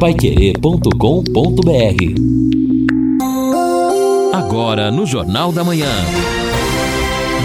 paiquerê.com.br Agora no Jornal da Manhã.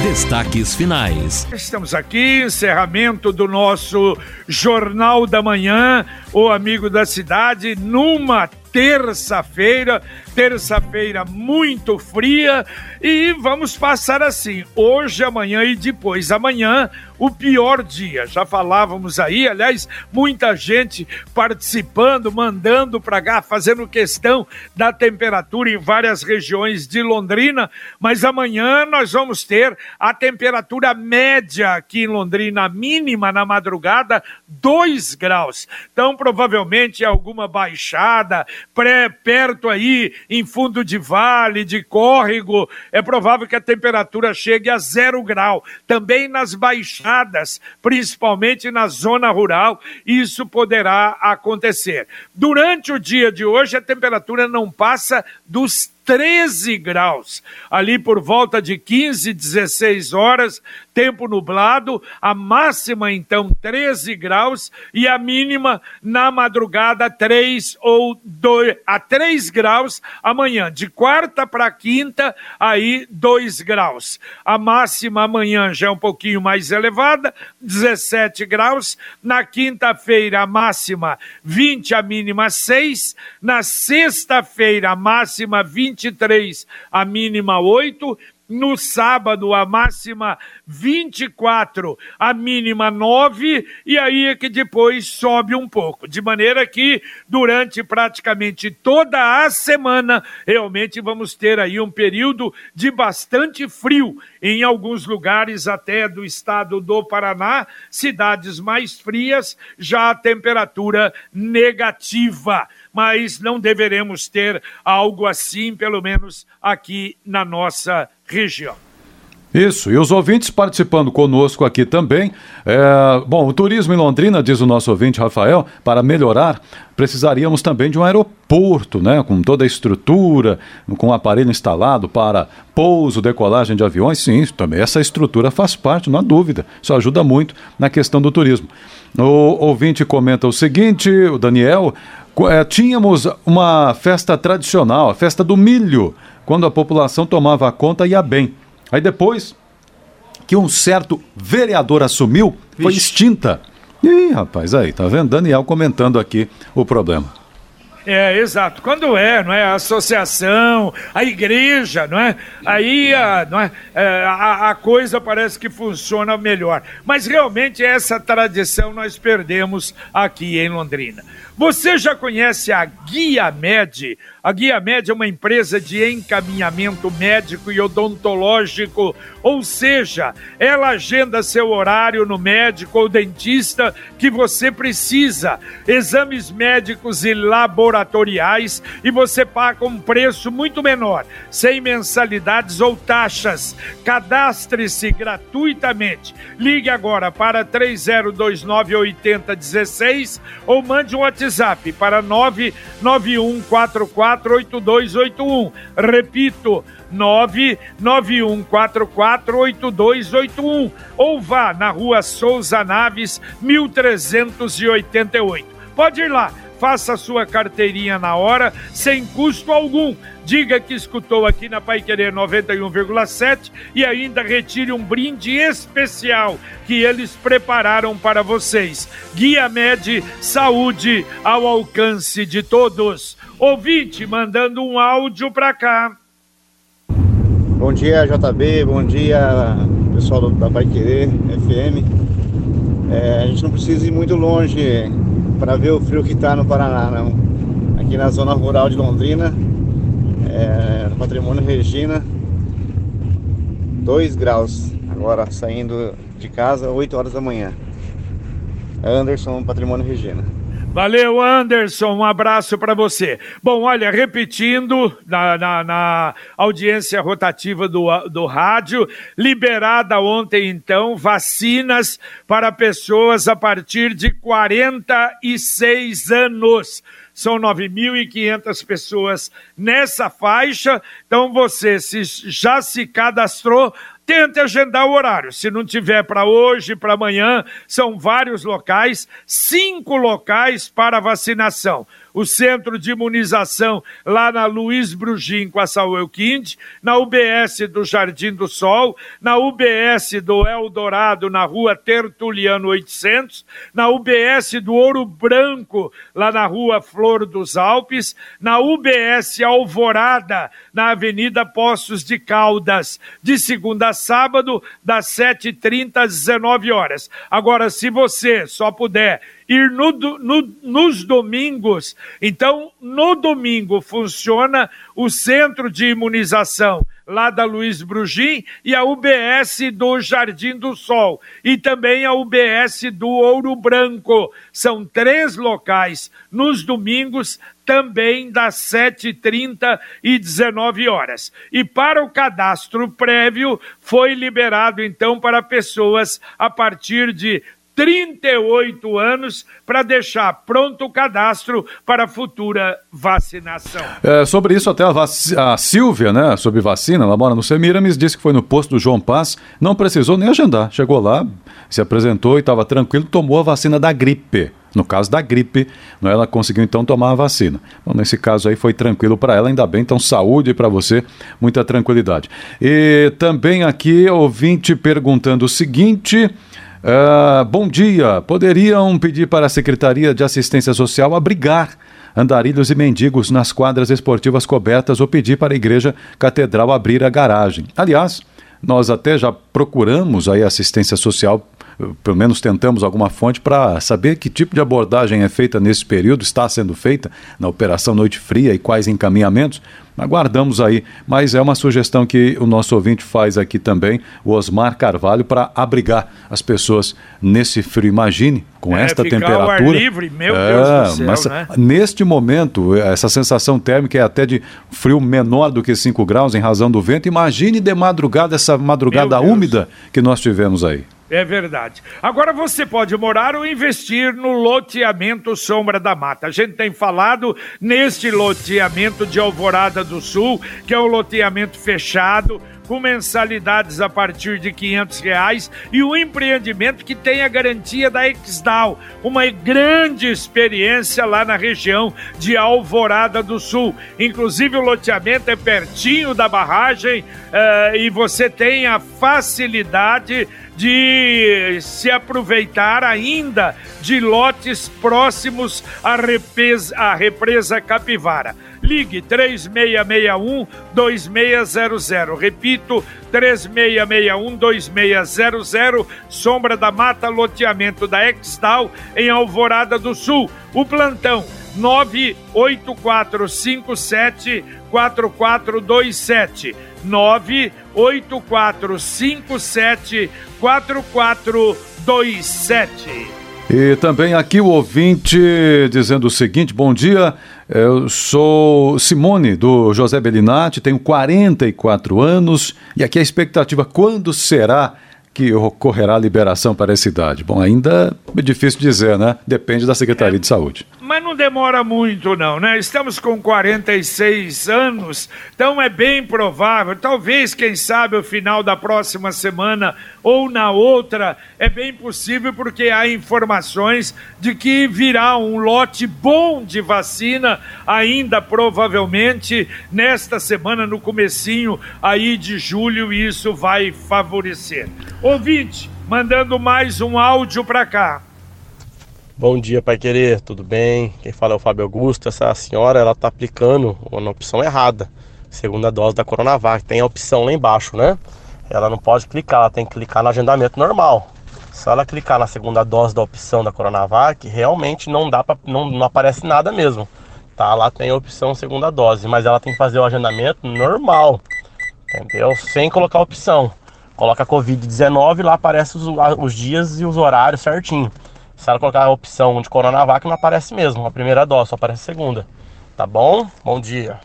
Destaques finais. Estamos aqui, encerramento do nosso Jornal da Manhã, o amigo da cidade, numa terça-feira, terça-feira muito fria e vamos passar assim, hoje, amanhã e depois amanhã, o pior dia. Já falávamos aí, aliás, muita gente participando, mandando para cá, fazendo questão da temperatura em várias regiões de Londrina, mas amanhã nós vamos ter a temperatura média aqui em Londrina, mínima na madrugada, 2 graus. Então, provavelmente alguma baixada, pré, perto aí, em fundo de vale, de córrego, é provável que a temperatura chegue a zero grau. Também nas baixadas, principalmente na zona rural, isso poderá acontecer. Durante o dia de hoje, a temperatura não passa dos 13 graus. Ali por volta de 15, 16 horas, tempo nublado, a máxima então 13 graus e a mínima na madrugada 3 ou 2 a 3 graus amanhã. De quarta para quinta, aí 2 graus. A máxima amanhã já é um pouquinho mais elevada, 17 graus. Na quinta-feira, a máxima 20, a mínima 6. Na sexta-feira, a máxima 20 23, a mínima 8. No sábado, a máxima 24, a mínima 9, e aí é que depois sobe um pouco. De maneira que, durante praticamente toda a semana, realmente vamos ter aí um período de bastante frio. Em alguns lugares, até do estado do Paraná, cidades mais frias, já a temperatura negativa mas não deveremos ter algo assim, pelo menos aqui na nossa região. Isso, e os ouvintes participando conosco aqui também. É, bom, o turismo em Londrina, diz o nosso ouvinte Rafael, para melhorar, precisaríamos também de um aeroporto, né? Com toda a estrutura, com o aparelho instalado para pouso, decolagem de aviões. Sim, também essa estrutura faz parte, não há dúvida. Isso ajuda muito na questão do turismo. O ouvinte comenta o seguinte, o Daniel, é, tínhamos uma festa tradicional, a festa do milho, quando a população tomava conta ia bem. Aí depois que um certo vereador assumiu, foi extinta. Ih, rapaz, aí, tá vendo? Daniel comentando aqui o problema. É, exato. Quando é, não é? A associação, a igreja, não é? Aí a, não é? é a, a, coisa parece que funciona melhor. Mas realmente essa tradição nós perdemos aqui em Londrina. Você já conhece a Guia Med? A Guia Med é uma empresa de encaminhamento médico e odontológico, ou seja, ela agenda seu horário no médico ou dentista que você precisa, exames médicos e laboratoriais, e você paga um preço muito menor, sem mensalidades ou taxas. Cadastre-se gratuitamente. Ligue agora para 3029 8016 ou mande um WhatsApp para 991448281. Repito, 991448281 ou vá na rua Souza Naves, 1388. Pode ir lá faça sua carteirinha na hora, sem custo algum. Diga que escutou aqui na Pai Querer 91,7 e ainda retire um brinde especial que eles prepararam para vocês. Guia Med Saúde ao alcance de todos. Ouvinte mandando um áudio para cá. Bom dia, JB. Bom dia, pessoal da Pai Querer FM. É, a gente não precisa ir muito longe para ver o frio que está no Paraná, não. Aqui na zona rural de Londrina, é, no patrimônio Regina, 2 graus. Agora saindo de casa, 8 horas da manhã. Anderson, patrimônio Regina. Valeu, Anderson. Um abraço para você. Bom, olha, repetindo na, na, na, audiência rotativa do, do rádio, liberada ontem, então, vacinas para pessoas a partir de 46 anos. São 9.500 pessoas nessa faixa. Então, você se, já se cadastrou, tente agendar o horário. Se não tiver para hoje, para amanhã, são vários locais, cinco locais para vacinação o centro de imunização lá na Luiz Brugim com a Saúl Quinde, na UBS do Jardim do Sol, na UBS do Eldorado na rua Tertuliano 800, na UBS do Ouro Branco lá na rua Flor dos Alpes, na UBS Alvorada na Avenida Poços de Caldas, de segunda a sábado, das 7h30 às 19 horas. Agora, se você só puder ir no, no, nos domingos. Então, no domingo funciona o centro de imunização lá da Luiz Brugim e a UBS do Jardim do Sol e também a UBS do Ouro Branco. São três locais nos domingos, também das 7h30 e 19 horas. E para o cadastro prévio, foi liberado então para pessoas a partir de 38 anos para deixar pronto o cadastro para futura vacinação. É, sobre isso, até a, a, Silvia, né, sobre vacina, ela mora no Semiramis, disse que foi no posto do João Paz, não precisou nem agendar. Chegou lá, se apresentou e estava tranquilo, tomou a vacina da gripe. No caso da gripe, né, ela conseguiu então tomar a vacina. Bom, nesse caso aí foi tranquilo para ela, ainda bem. Então, saúde para você, muita tranquilidade. E também aqui, ouvinte perguntando o seguinte. Uh, bom dia. Poderiam pedir para a Secretaria de Assistência Social abrigar andarilhos e mendigos nas quadras esportivas cobertas ou pedir para a Igreja Catedral abrir a garagem. Aliás, nós até já procuramos aí assistência social pelo menos tentamos alguma fonte para saber que tipo de abordagem é feita nesse período, está sendo feita na Operação Noite Fria e quais encaminhamentos. Aguardamos aí, mas é uma sugestão que o nosso ouvinte faz aqui também, o Osmar Carvalho, para abrigar as pessoas nesse frio. Imagine, com é, esta temperatura. Ao ar livre, meu é, Deus do céu, mas, né? Neste momento, essa sensação térmica é até de frio menor do que 5 graus em razão do vento. Imagine de madrugada, essa madrugada úmida que nós tivemos aí. É verdade. Agora você pode morar ou investir no loteamento Sombra da Mata. A gente tem falado neste loteamento de Alvorada do Sul, que é um loteamento fechado, com mensalidades a partir de quinhentos reais e um empreendimento que tem a garantia da Exdal, uma grande experiência lá na região de Alvorada do Sul. Inclusive o loteamento é pertinho da barragem uh, e você tem a facilidade de se aproveitar ainda de lotes próximos à represa, à represa Capivara. Ligue 3661 2600. Repito, 3661 2600, Sombra da Mata, loteamento da Extal em Alvorada do Sul. O plantão 98457 4427 98457 4427. E também aqui o ouvinte dizendo o seguinte: bom dia, eu sou Simone do José Bellinati, tenho 44 anos e aqui a expectativa: quando será que ocorrerá a liberação para essa idade? Bom, ainda é difícil dizer, né? Depende da Secretaria é, de Saúde. Mas não demora muito, não, né? Estamos com 46 anos, então é bem provável, talvez, quem sabe, o final da próxima semana ou na outra, é bem possível, porque há informações de que virá um lote bom de vacina, ainda provavelmente nesta semana, no comecinho aí de julho, e isso vai favorecer. Ouvinte, mandando mais um áudio para cá. Bom dia, Pai Querer, tudo bem? Quem fala é o Fábio Augusto. Essa senhora, ela tá aplicando uma opção errada, segunda dose da Coronavac. Tem a opção lá embaixo, né? Ela não pode clicar, ela tem que clicar no agendamento normal. Se ela clicar na segunda dose da opção da Coronavac, realmente não dá para não, não aparece nada mesmo. Tá, lá tem a opção segunda dose, mas ela tem que fazer o agendamento normal. Entendeu? Sem colocar opção. Coloca Covid-19, lá aparece os, os, dias e os horários certinho. Se ela colocar a opção de Coronavac, não aparece mesmo a primeira dose, só aparece a segunda. Tá bom? Bom dia.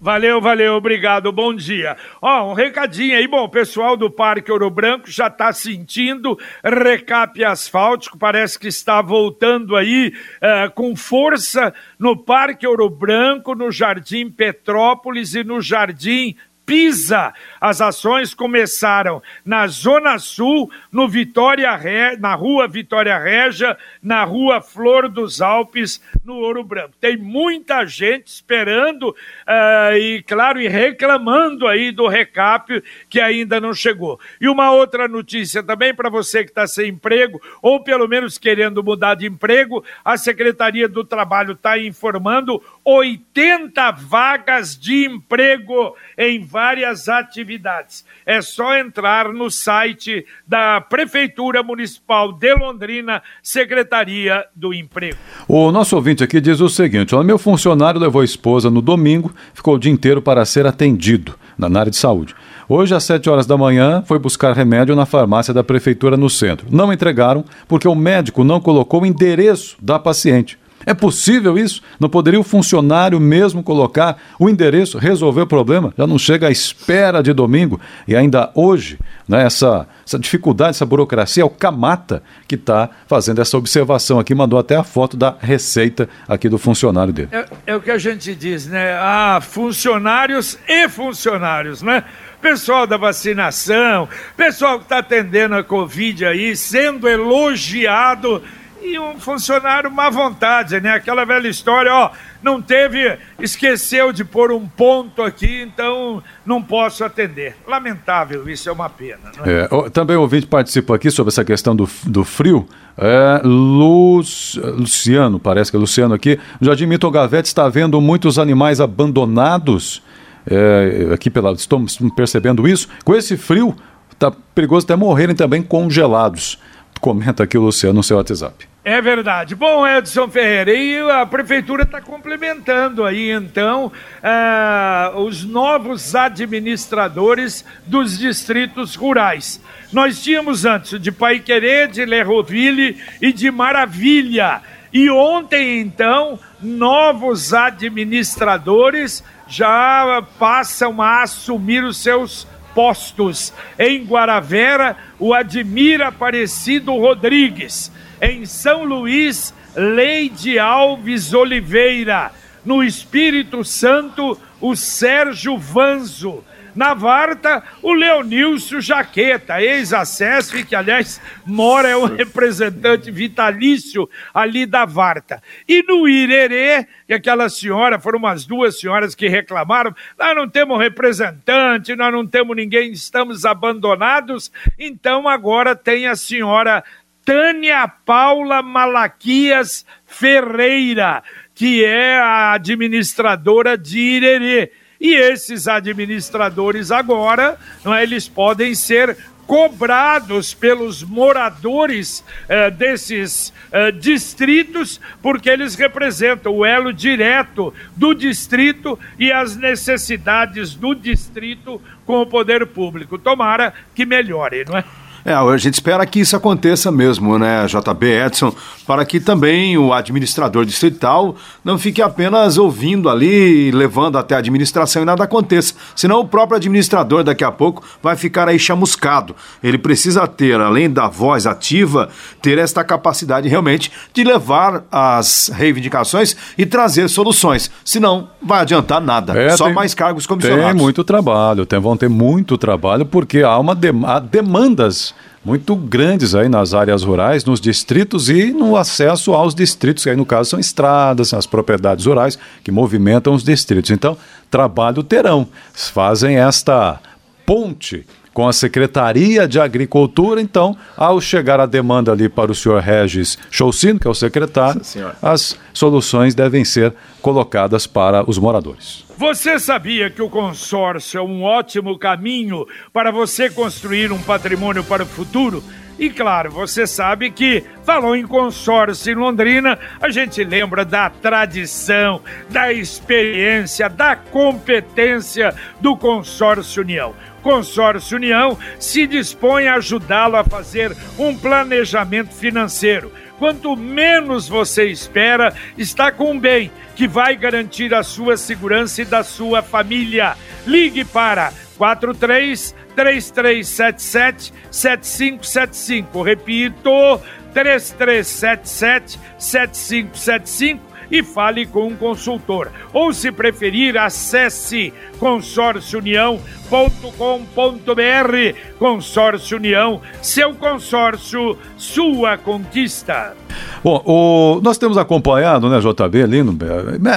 Valeu, valeu, obrigado, bom dia. Ó, um recadinho aí, bom, o pessoal do Parque Ouro Branco já está sentindo recap asfáltico, parece que está voltando aí uh, com força no Parque Ouro Branco, no Jardim Petrópolis e no Jardim PISA. As ações começaram na Zona Sul, no Vitória Re... na Rua Vitória Regia, na Rua Flor dos Alpes, no Ouro Branco. Tem muita gente esperando uh, e, claro, e reclamando aí do recap que ainda não chegou. E uma outra notícia também para você que está sem emprego ou pelo menos querendo mudar de emprego, a Secretaria do Trabalho está informando 80 vagas de emprego em várias atividades. É só entrar no site da Prefeitura Municipal de Londrina, Secretaria do Emprego. O nosso ouvinte aqui diz o seguinte: meu funcionário levou a esposa no domingo, ficou o dia inteiro para ser atendido na área de saúde. Hoje, às 7 horas da manhã, foi buscar remédio na farmácia da prefeitura no centro. Não entregaram porque o médico não colocou o endereço da paciente. É possível isso? Não poderia o funcionário mesmo colocar o endereço, resolver o problema? Já não chega à espera de domingo e ainda hoje, né, essa, essa dificuldade, essa burocracia, é o Camata que está fazendo essa observação aqui, mandou até a foto da receita aqui do funcionário dele. É, é o que a gente diz, né? Ah, funcionários e funcionários, né? pessoal da vacinação, pessoal que está atendendo a Covid aí, sendo elogiado e um funcionário má vontade, né? Aquela velha história, ó, não teve, esqueceu de pôr um ponto aqui, então não posso atender. Lamentável, isso é uma pena. É? É, também o ouvinte participa aqui sobre essa questão do, do frio. É, Luciano, parece que é Luciano aqui. Jardim Mito Gavete está vendo muitos animais abandonados. É, aqui pela, estamos percebendo isso. Com esse frio, está perigoso até morrerem também congelados. Comenta aqui o Luciano no seu WhatsApp. É verdade. Bom, Edson Ferreira, e a prefeitura está complementando aí, então, uh, os novos administradores dos distritos rurais. Nós tínhamos antes de Paiquerê, de Lerroville e de Maravilha. E ontem, então, novos administradores já passam a assumir os seus postos. Em Guaravera, o Admir Aparecido Rodrigues em São Luís, Leide Alves Oliveira. No Espírito Santo, o Sérgio Vanzo. Na Varta, o Leonilson Jaqueta, ex-ACESF, que aliás mora, é o representante vitalício ali da Varta. E no Irerê, que aquela senhora, foram umas duas senhoras que reclamaram, nós não temos representante, nós não temos ninguém, estamos abandonados, então agora tem a senhora Tânia Paula Malaquias Ferreira, que é a administradora de Irerê. E esses administradores agora, não é, eles podem ser cobrados pelos moradores eh, desses eh, distritos, porque eles representam o elo direto do distrito e as necessidades do distrito com o poder público. Tomara que melhore, não é? É, a gente espera que isso aconteça mesmo, né, JB Edson, para que também o administrador distrital não fique apenas ouvindo ali, levando até a administração e nada aconteça. Senão o próprio administrador daqui a pouco vai ficar aí chamuscado. Ele precisa ter, além da voz ativa, ter esta capacidade realmente de levar as reivindicações e trazer soluções. Senão, vai adiantar nada. É, Só tem, mais cargos comissionados. Tem muito trabalho, tem, vão ter muito trabalho, porque há, uma de, há demandas muito grandes aí nas áreas rurais, nos distritos e no acesso aos distritos, que aí no caso são estradas, as propriedades rurais que movimentam os distritos. Então, trabalho terão. Fazem esta ponte com a Secretaria de Agricultura. Então, ao chegar a demanda ali para o senhor Regis Choucino, que é o secretário, as soluções devem ser colocadas para os moradores. Você sabia que o consórcio é um ótimo caminho para você construir um patrimônio para o futuro? E claro, você sabe que falou em consórcio em Londrina, a gente lembra da tradição, da experiência, da competência do consórcio União. Consórcio União se dispõe a ajudá-lo a fazer um planejamento financeiro. Quanto menos você espera, está com um bem que vai garantir a sua segurança e da sua família. Ligue para 43 3377 7575. Repito, 3377 7575 e fale com um consultor. Ou, se preferir, acesse consórciounião.com.br. Consórcio União, seu consórcio, sua conquista. Bom, o, nós temos acompanhado, né, JB, Lino,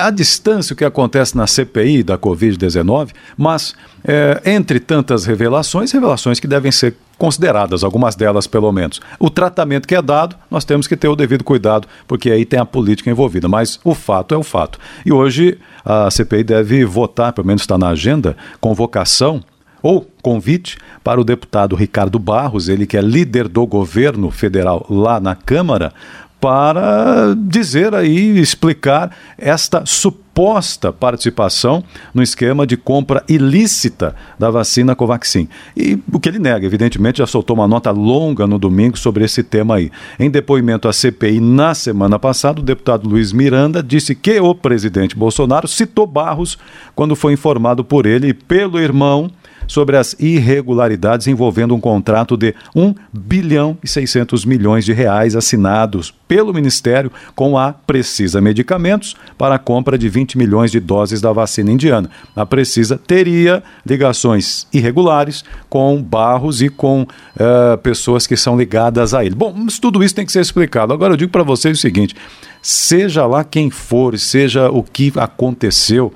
a distância o que acontece na CPI da Covid-19, mas é, entre tantas revelações, revelações que devem ser consideradas, algumas delas pelo menos. O tratamento que é dado, nós temos que ter o devido cuidado, porque aí tem a política envolvida, mas o fato é o fato. E hoje a CPI deve votar, pelo menos está na agenda, convocação ou convite para o deputado Ricardo Barros, ele que é líder do governo federal lá na Câmara, para dizer aí, explicar esta suposta participação no esquema de compra ilícita da vacina Covaxin. E o que ele nega, evidentemente, já soltou uma nota longa no domingo sobre esse tema aí. Em depoimento à CPI na semana passada, o deputado Luiz Miranda disse que o presidente Bolsonaro citou Barros quando foi informado por ele e pelo irmão sobre as irregularidades envolvendo um contrato de 1 bilhão e 600 milhões de reais assinados pelo Ministério com a Precisa Medicamentos para a compra de 20 milhões de doses da vacina indiana. A Precisa teria ligações irregulares com Barros e com uh, pessoas que são ligadas a ele. Bom, mas tudo isso tem que ser explicado. Agora eu digo para vocês o seguinte: seja lá quem for, seja o que aconteceu,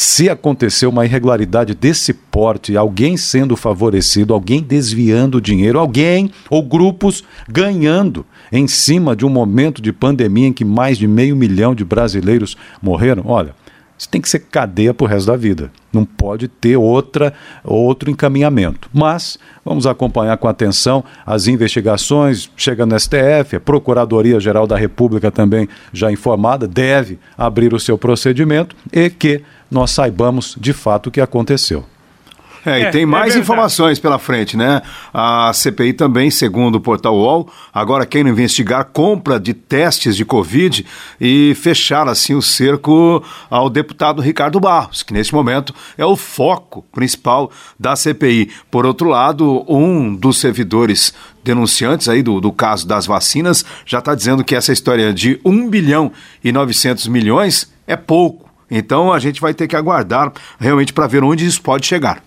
se aconteceu uma irregularidade desse porte, alguém sendo favorecido, alguém desviando dinheiro, alguém ou grupos ganhando em cima de um momento de pandemia em que mais de meio milhão de brasileiros morreram, olha, isso tem que ser cadeia para o resto da vida. Não pode ter outra, outro encaminhamento. Mas vamos acompanhar com atenção as investigações. Chega no STF, a Procuradoria-Geral da República também já informada, deve abrir o seu procedimento e que nós saibamos de fato o que aconteceu. É, e é, tem é mais é informações pela frente, né? A CPI também, segundo o portal UOL, agora quer investigar compra de testes de Covid e fechar assim o cerco ao deputado Ricardo Barros, que neste momento é o foco principal da CPI. Por outro lado, um dos servidores denunciantes aí do, do caso das vacinas já está dizendo que essa história de 1 bilhão e 900 milhões é pouco. Então a gente vai ter que aguardar realmente para ver onde isso pode chegar.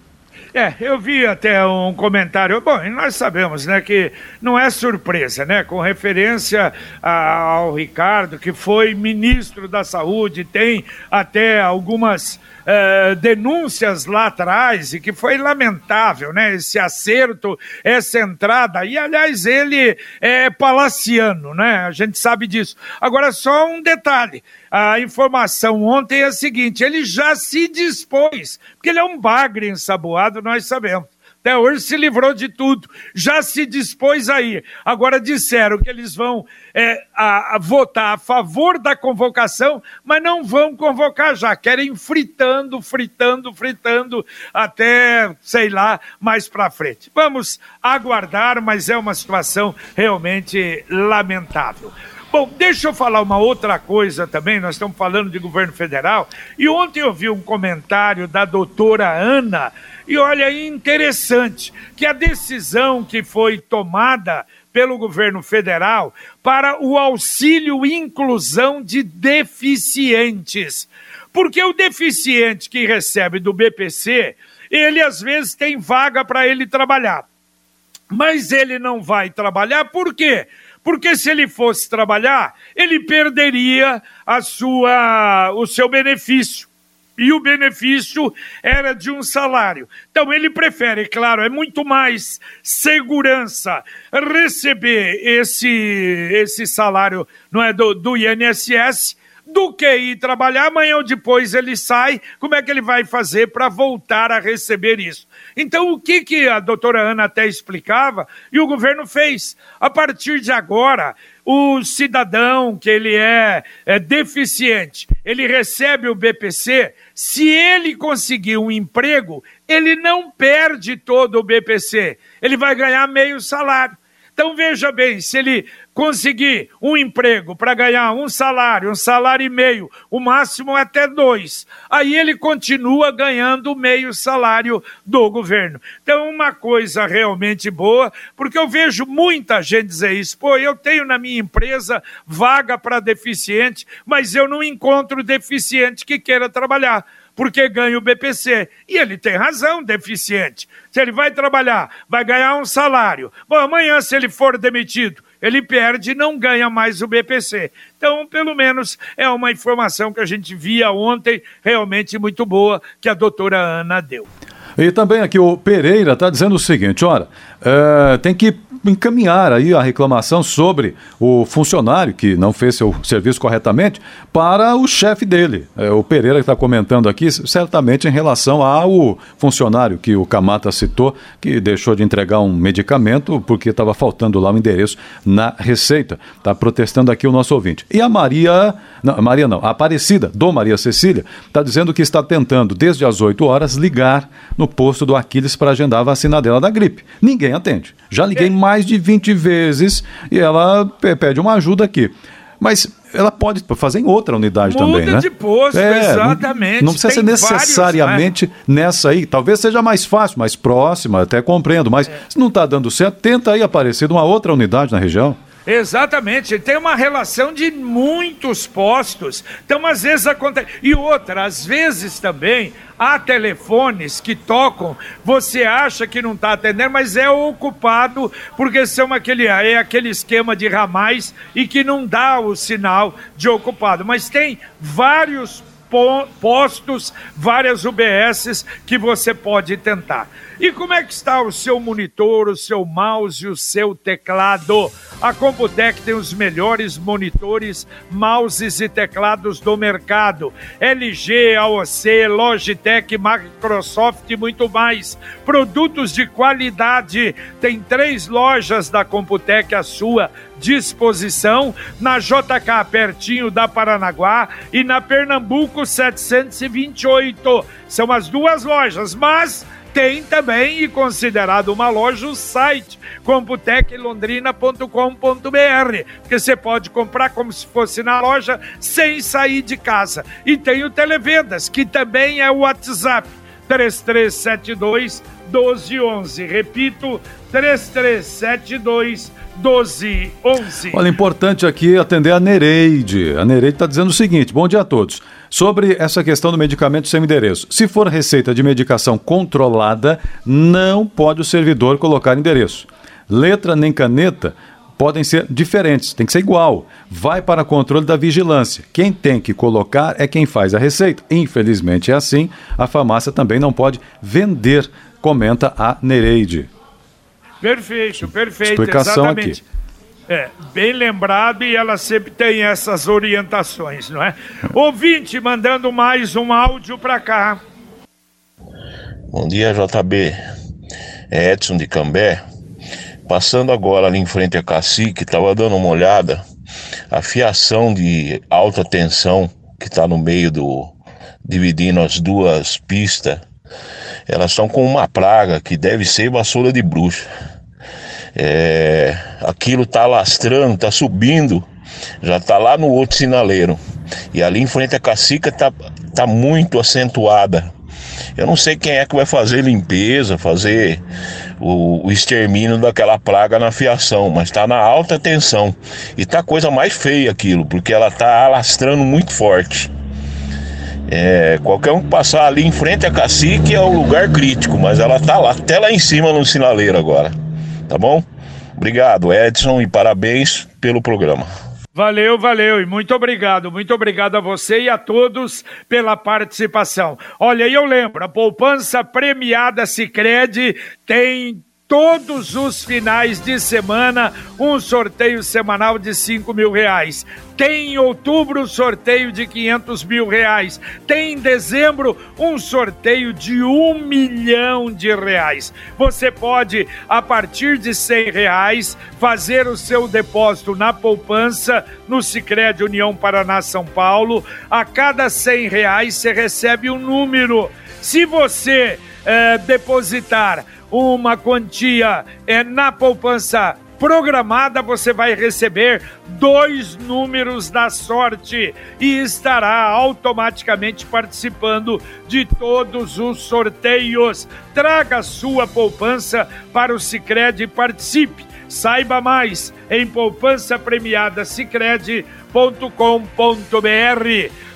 É, eu vi até um comentário. Bom, nós sabemos, né, que não é surpresa, né, com referência ao Ricardo, que foi ministro da Saúde, tem até algumas uh, denúncias lá atrás e que foi lamentável, né? Esse acerto, essa entrada. E, aliás, ele é palaciano, né? A gente sabe disso. Agora, só um detalhe. A informação ontem é a seguinte: ele já se dispôs, porque ele é um bagre ensaboado, nós sabemos até hoje se livrou de tudo, já se dispôs a ir. Agora disseram que eles vão é, a, a votar a favor da convocação, mas não vão convocar já. Querem fritando, fritando, fritando até, sei lá, mais para frente. Vamos aguardar, mas é uma situação realmente lamentável. Bom, deixa eu falar uma outra coisa também. Nós estamos falando de governo federal. E ontem eu vi um comentário da doutora Ana e olha, interessante que a decisão que foi tomada pelo governo federal para o auxílio inclusão de deficientes. Porque o deficiente que recebe do BPC, ele às vezes tem vaga para ele trabalhar. Mas ele não vai trabalhar por quê? Porque se ele fosse trabalhar, ele perderia a sua, o seu benefício e o benefício era de um salário. Então ele prefere, claro, é muito mais segurança receber esse, esse salário não é, do, do INSS do que ir trabalhar, amanhã ou depois ele sai, como é que ele vai fazer para voltar a receber isso? Então, o que, que a doutora Ana até explicava e o governo fez? A partir de agora, o cidadão que ele é, é deficiente, ele recebe o BPC, se ele conseguir um emprego, ele não perde todo o BPC, ele vai ganhar meio salário. Então veja bem, se ele conseguir um emprego para ganhar um salário, um salário e meio, o máximo é até dois, aí ele continua ganhando meio salário do governo. Então, uma coisa realmente boa, porque eu vejo muita gente dizer isso, pô, eu tenho na minha empresa vaga para deficiente, mas eu não encontro deficiente que queira trabalhar porque ganha o BPC. E ele tem razão, deficiente. Se ele vai trabalhar, vai ganhar um salário. Bom, amanhã, se ele for demitido, ele perde e não ganha mais o BPC. Então, pelo menos, é uma informação que a gente via ontem, realmente muito boa, que a doutora Ana deu. E também aqui o Pereira está dizendo o seguinte: olha, é, tem que encaminhar aí a reclamação sobre o funcionário que não fez seu serviço corretamente para o chefe dele. É, o Pereira está comentando aqui, certamente em relação ao funcionário que o Camata citou, que deixou de entregar um medicamento porque estava faltando lá o um endereço na receita. Está protestando aqui o nosso ouvinte. E a Maria, não, Maria não, a Aparecida, do Maria Cecília, está dizendo que está tentando, desde as 8 horas, ligar no posto do Aquiles para agendar a vacina dela da gripe. Ninguém atende. Já liguei mais mais de 20 vezes e ela pede uma ajuda aqui. Mas ela pode fazer em outra unidade Muda também, né? de posto, é, exatamente. Não, precisa Tem ser necessariamente vários, né? nessa aí. Talvez seja mais fácil, mais próxima, até compreendo. Mas é. se não está dando certo, tenta aí aparecer numa outra unidade na região. Exatamente, tem uma relação de muitos postos. Então, às vezes acontece. E outra, às vezes também há telefones que tocam, você acha que não está atendendo, mas é ocupado, porque são aquele, é aquele esquema de ramais e que não dá o sinal de ocupado. Mas tem vários postos, várias UBSs que você pode tentar. E como é que está o seu monitor, o seu mouse e o seu teclado? A Computec tem os melhores monitores, mouses e teclados do mercado. LG, AOC, Logitech, Microsoft e muito mais. Produtos de qualidade. Tem três lojas da Computec à sua disposição na JK pertinho da Paranaguá e na Pernambuco 728. São as duas lojas, mas tem também e considerado uma loja o site computeclondrina.com.br, que você pode comprar como se fosse na loja sem sair de casa. E tem o Televendas, que também é o WhatsApp 3372 1211. Repito, 3372 1211. Olha, importante aqui atender a Nereide. A Nereide está dizendo o seguinte: bom dia a todos. Sobre essa questão do medicamento sem endereço. Se for receita de medicação controlada, não pode o servidor colocar endereço. Letra nem caneta podem ser diferentes, tem que ser igual. Vai para controle da vigilância. Quem tem que colocar é quem faz a receita. Infelizmente é assim. A farmácia também não pode vender, comenta a Nereide. Perfeito, perfeito. Explicação exatamente. aqui. É, bem lembrado e ela sempre tem essas orientações, não é? Ouvinte, mandando mais um áudio para cá. Bom dia, JB. É Edson de Cambé. Passando agora ali em frente a Cacique, estava dando uma olhada. A fiação de alta tensão que está no meio do. dividindo as duas pistas, elas estão com uma praga que deve ser vassoura de bruxa é, aquilo tá lastrando, tá subindo, já tá lá no outro sinaleiro. E ali em frente a cacica tá, tá muito acentuada. Eu não sei quem é que vai fazer limpeza, fazer o, o extermínio daquela praga na fiação, mas está na alta tensão. E tá coisa mais feia aquilo, porque ela tá alastrando muito forte. É, qualquer um que passar ali em frente a cacique é o lugar crítico, mas ela tá lá, até lá em cima no sinaleiro agora tá bom? Obrigado, Edson, e parabéns pelo programa. Valeu, valeu e muito obrigado, muito obrigado a você e a todos pela participação. Olha, eu lembro, a poupança premiada Sicredi tem todos os finais de semana um sorteio semanal de 5 mil reais. Tem em outubro um sorteio de 500 mil reais. Tem em dezembro um sorteio de um milhão de reais. Você pode, a partir de 100 reais, fazer o seu depósito na poupança no Sicredi União Paraná São Paulo. A cada 100 reais você recebe um número. Se você é, depositar uma quantia é, na poupança programada, você vai receber dois números da sorte e estará automaticamente participando de todos os sorteios. Traga sua poupança para o Sicredi e participe. Saiba mais em poupança premiada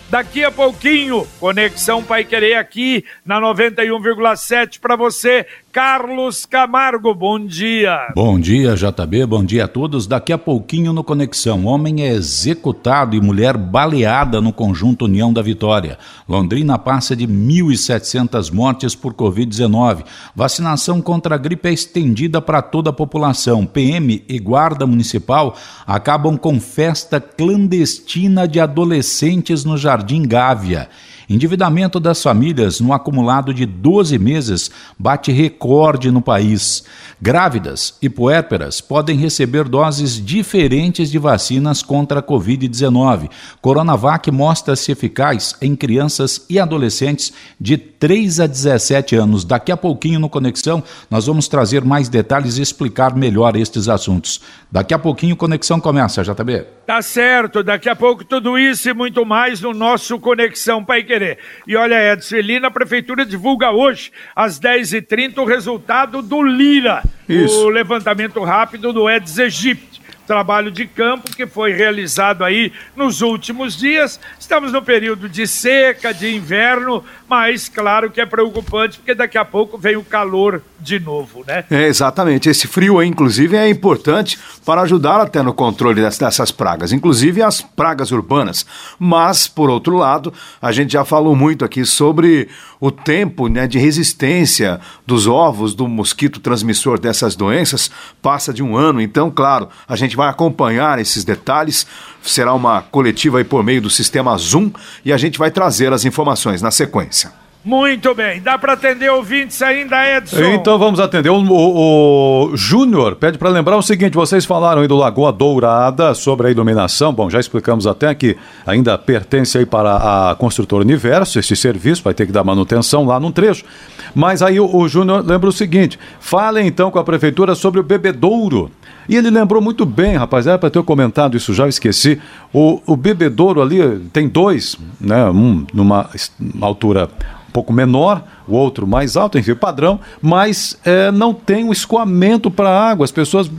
Daqui a pouquinho, Conexão Pai Querer aqui na 91,7 para você. Carlos Camargo, bom dia. Bom dia, JB, bom dia a todos. Daqui a pouquinho no Conexão, homem é executado e mulher baleada no conjunto União da Vitória. Londrina passa de 1.700 mortes por Covid-19. Vacinação contra a gripe é estendida para toda a população. PM e Guarda Municipal acabam com festa clandestina de adolescentes no Jardim Gávea. Endividamento das famílias no acumulado de 12 meses bate recorde no país. Grávidas e puérperas podem receber doses diferentes de vacinas contra a Covid-19. Coronavac mostra-se eficaz em crianças e adolescentes de 3 a 17 anos. Daqui a pouquinho no Conexão nós vamos trazer mais detalhes e explicar melhor estes assuntos. Daqui a pouquinho Conexão começa, JB. Tá certo, daqui a pouco tudo isso e muito mais no nosso Conexão Pai Querer. E olha, Edson Elina, a Prefeitura divulga hoje, às 10h30, o resultado do Lira, isso. o levantamento rápido do Eds Egipte trabalho de campo que foi realizado aí nos últimos dias. Estamos no período de seca, de inverno, mas claro que é preocupante porque daqui a pouco vem o calor de novo, né? É, exatamente. Esse frio aí, inclusive, é importante para ajudar até no controle dessas pragas, inclusive as pragas urbanas. Mas, por outro lado, a gente já falou muito aqui sobre o tempo né, de resistência dos ovos do mosquito transmissor dessas doenças, passa de um ano. Então, claro, a gente vai acompanhar esses detalhes. Será uma coletiva aí por meio do sistema Zoom e a gente vai trazer as informações na sequência. Muito bem, dá para atender ouvintes ainda, Edson? Então vamos atender. O, o, o Júnior pede para lembrar o seguinte: vocês falaram aí do Lagoa Dourada sobre a iluminação. Bom, já explicamos até que ainda pertence aí para a Construtora Universo, esse serviço, vai ter que dar manutenção lá no trecho. Mas aí o, o Júnior lembra o seguinte: falem então com a prefeitura sobre o bebedouro. E ele lembrou muito bem, rapaz, era para ter comentado isso já, eu esqueci. O, o bebedouro ali tem dois, né? Um numa altura pouco menor, o outro mais alto, enfim, padrão, mas é, não tem um escoamento para a água. As pessoas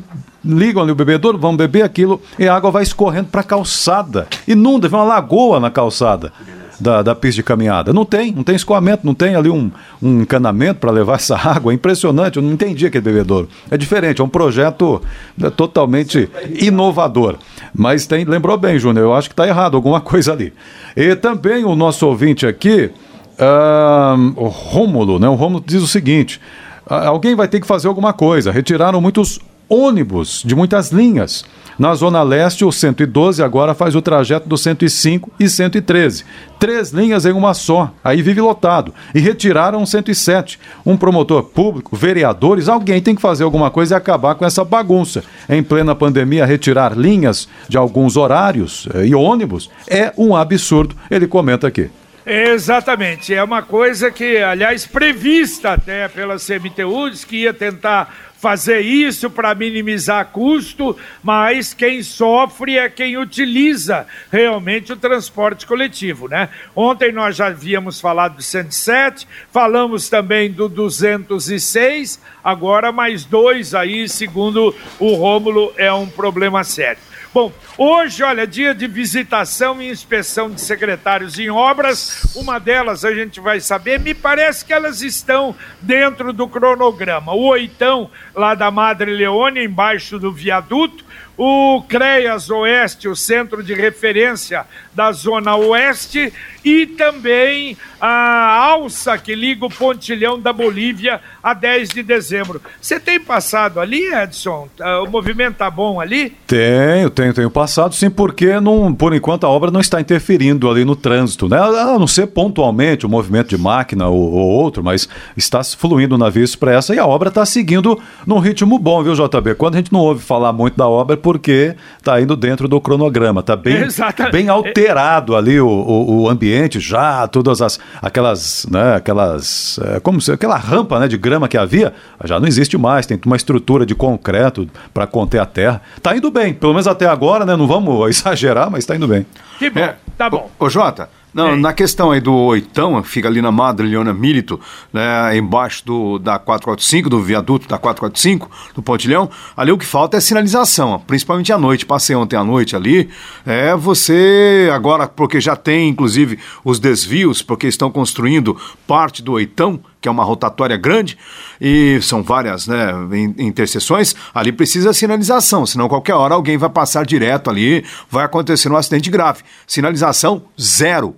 ligam ali o bebedouro, vão beber aquilo e a água vai escorrendo para a calçada. Inunda, vem uma lagoa na calçada. Da, da pista de caminhada. Não tem, não tem escoamento, não tem ali um, um encanamento para levar essa água. É impressionante, eu não entendi aquele bebedouro. É diferente, é um projeto né, totalmente inovador. Mas tem, lembrou bem, Júnior, eu acho que está errado alguma coisa ali. E também o nosso ouvinte aqui, Uh, o Rômulo, né? O Rômulo diz o seguinte: alguém vai ter que fazer alguma coisa. Retiraram muitos ônibus de muitas linhas. Na Zona Leste, o 112 agora faz o trajeto do 105 e 113. Três linhas em uma só, aí vive lotado. E retiraram o 107. Um promotor público, vereadores, alguém tem que fazer alguma coisa e acabar com essa bagunça. Em plena pandemia, retirar linhas de alguns horários eh, e ônibus é um absurdo, ele comenta aqui. Exatamente, é uma coisa que, aliás, prevista até pela CMTU, que ia tentar fazer isso para minimizar custo, mas quem sofre é quem utiliza realmente o transporte coletivo, né? Ontem nós já havíamos falado do 107, falamos também do 206, agora mais dois aí, segundo o Rômulo, é um problema sério. Bom, hoje, olha, dia de visitação e inspeção de secretários em obras. Uma delas a gente vai saber, me parece que elas estão dentro do cronograma. O oitão lá da Madre Leone, embaixo do viaduto, o CREAS Oeste, o centro de referência da Zona Oeste, e também a alça que liga o pontilhão da Bolívia a 10 de dezembro. Você tem passado ali, Edson? Ah, o movimento tá bom ali? Tenho, tenho, tenho passado, sim, porque não, por enquanto a obra não está interferindo ali no trânsito, né? A não ser pontualmente o movimento de máquina ou, ou outro, mas está fluindo na via expressa e a obra está seguindo num ritmo bom, viu, JB? Quando a gente não ouve falar muito da obra, porque está indo dentro do cronograma. Está bem, bem alterado ali o, o, o, ambiente já, todas as aquelas, né, aquelas, é, como se, aquela rampa né, de grama que havia, já não existe mais, tem uma estrutura de concreto para conter a terra. Está indo bem, pelo menos até agora, né? Não vamos exagerar, mas está indo bem. Que bom, é, tá bom. Ô, ô Jota, não, na questão aí do oitão, fica ali na Madre Leona Milito, né, embaixo do, da 445, do viaduto da 445, do Pontilhão, ali o que falta é sinalização, principalmente à noite. Passei ontem à noite ali, é você, agora, porque já tem inclusive os desvios, porque estão construindo parte do oitão, que é uma rotatória grande, e são várias né, interseções, ali precisa sinalização, senão qualquer hora alguém vai passar direto ali, vai acontecer um acidente grave. Sinalização zero.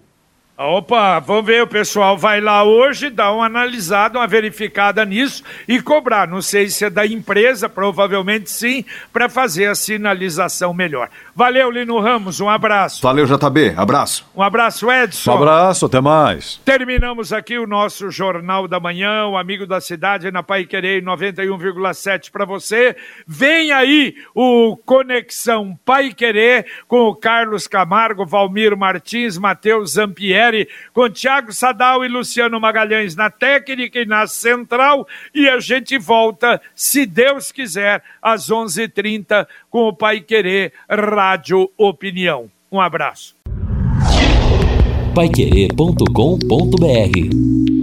Opa, vamos ver, o pessoal vai lá hoje, dar uma analisada, uma verificada nisso e cobrar. Não sei se é da empresa, provavelmente sim, para fazer a sinalização melhor. Valeu, Lino Ramos, um abraço. Valeu, JB, abraço. Um abraço, Edson. Um abraço, até mais. Terminamos aqui o nosso Jornal da Manhã, o Amigo da Cidade, na Pai Querer 91,7 para você. Vem aí o Conexão Pai Querer com o Carlos Camargo, Valmir Martins, Matheus Zampieri com Tiago Sadal e Luciano Magalhães na técnica e na central. E a gente volta, se Deus quiser, às 11:30 h 30 com o Pai Querer Rádio Opinião. Um abraço. Paiquerê.com.br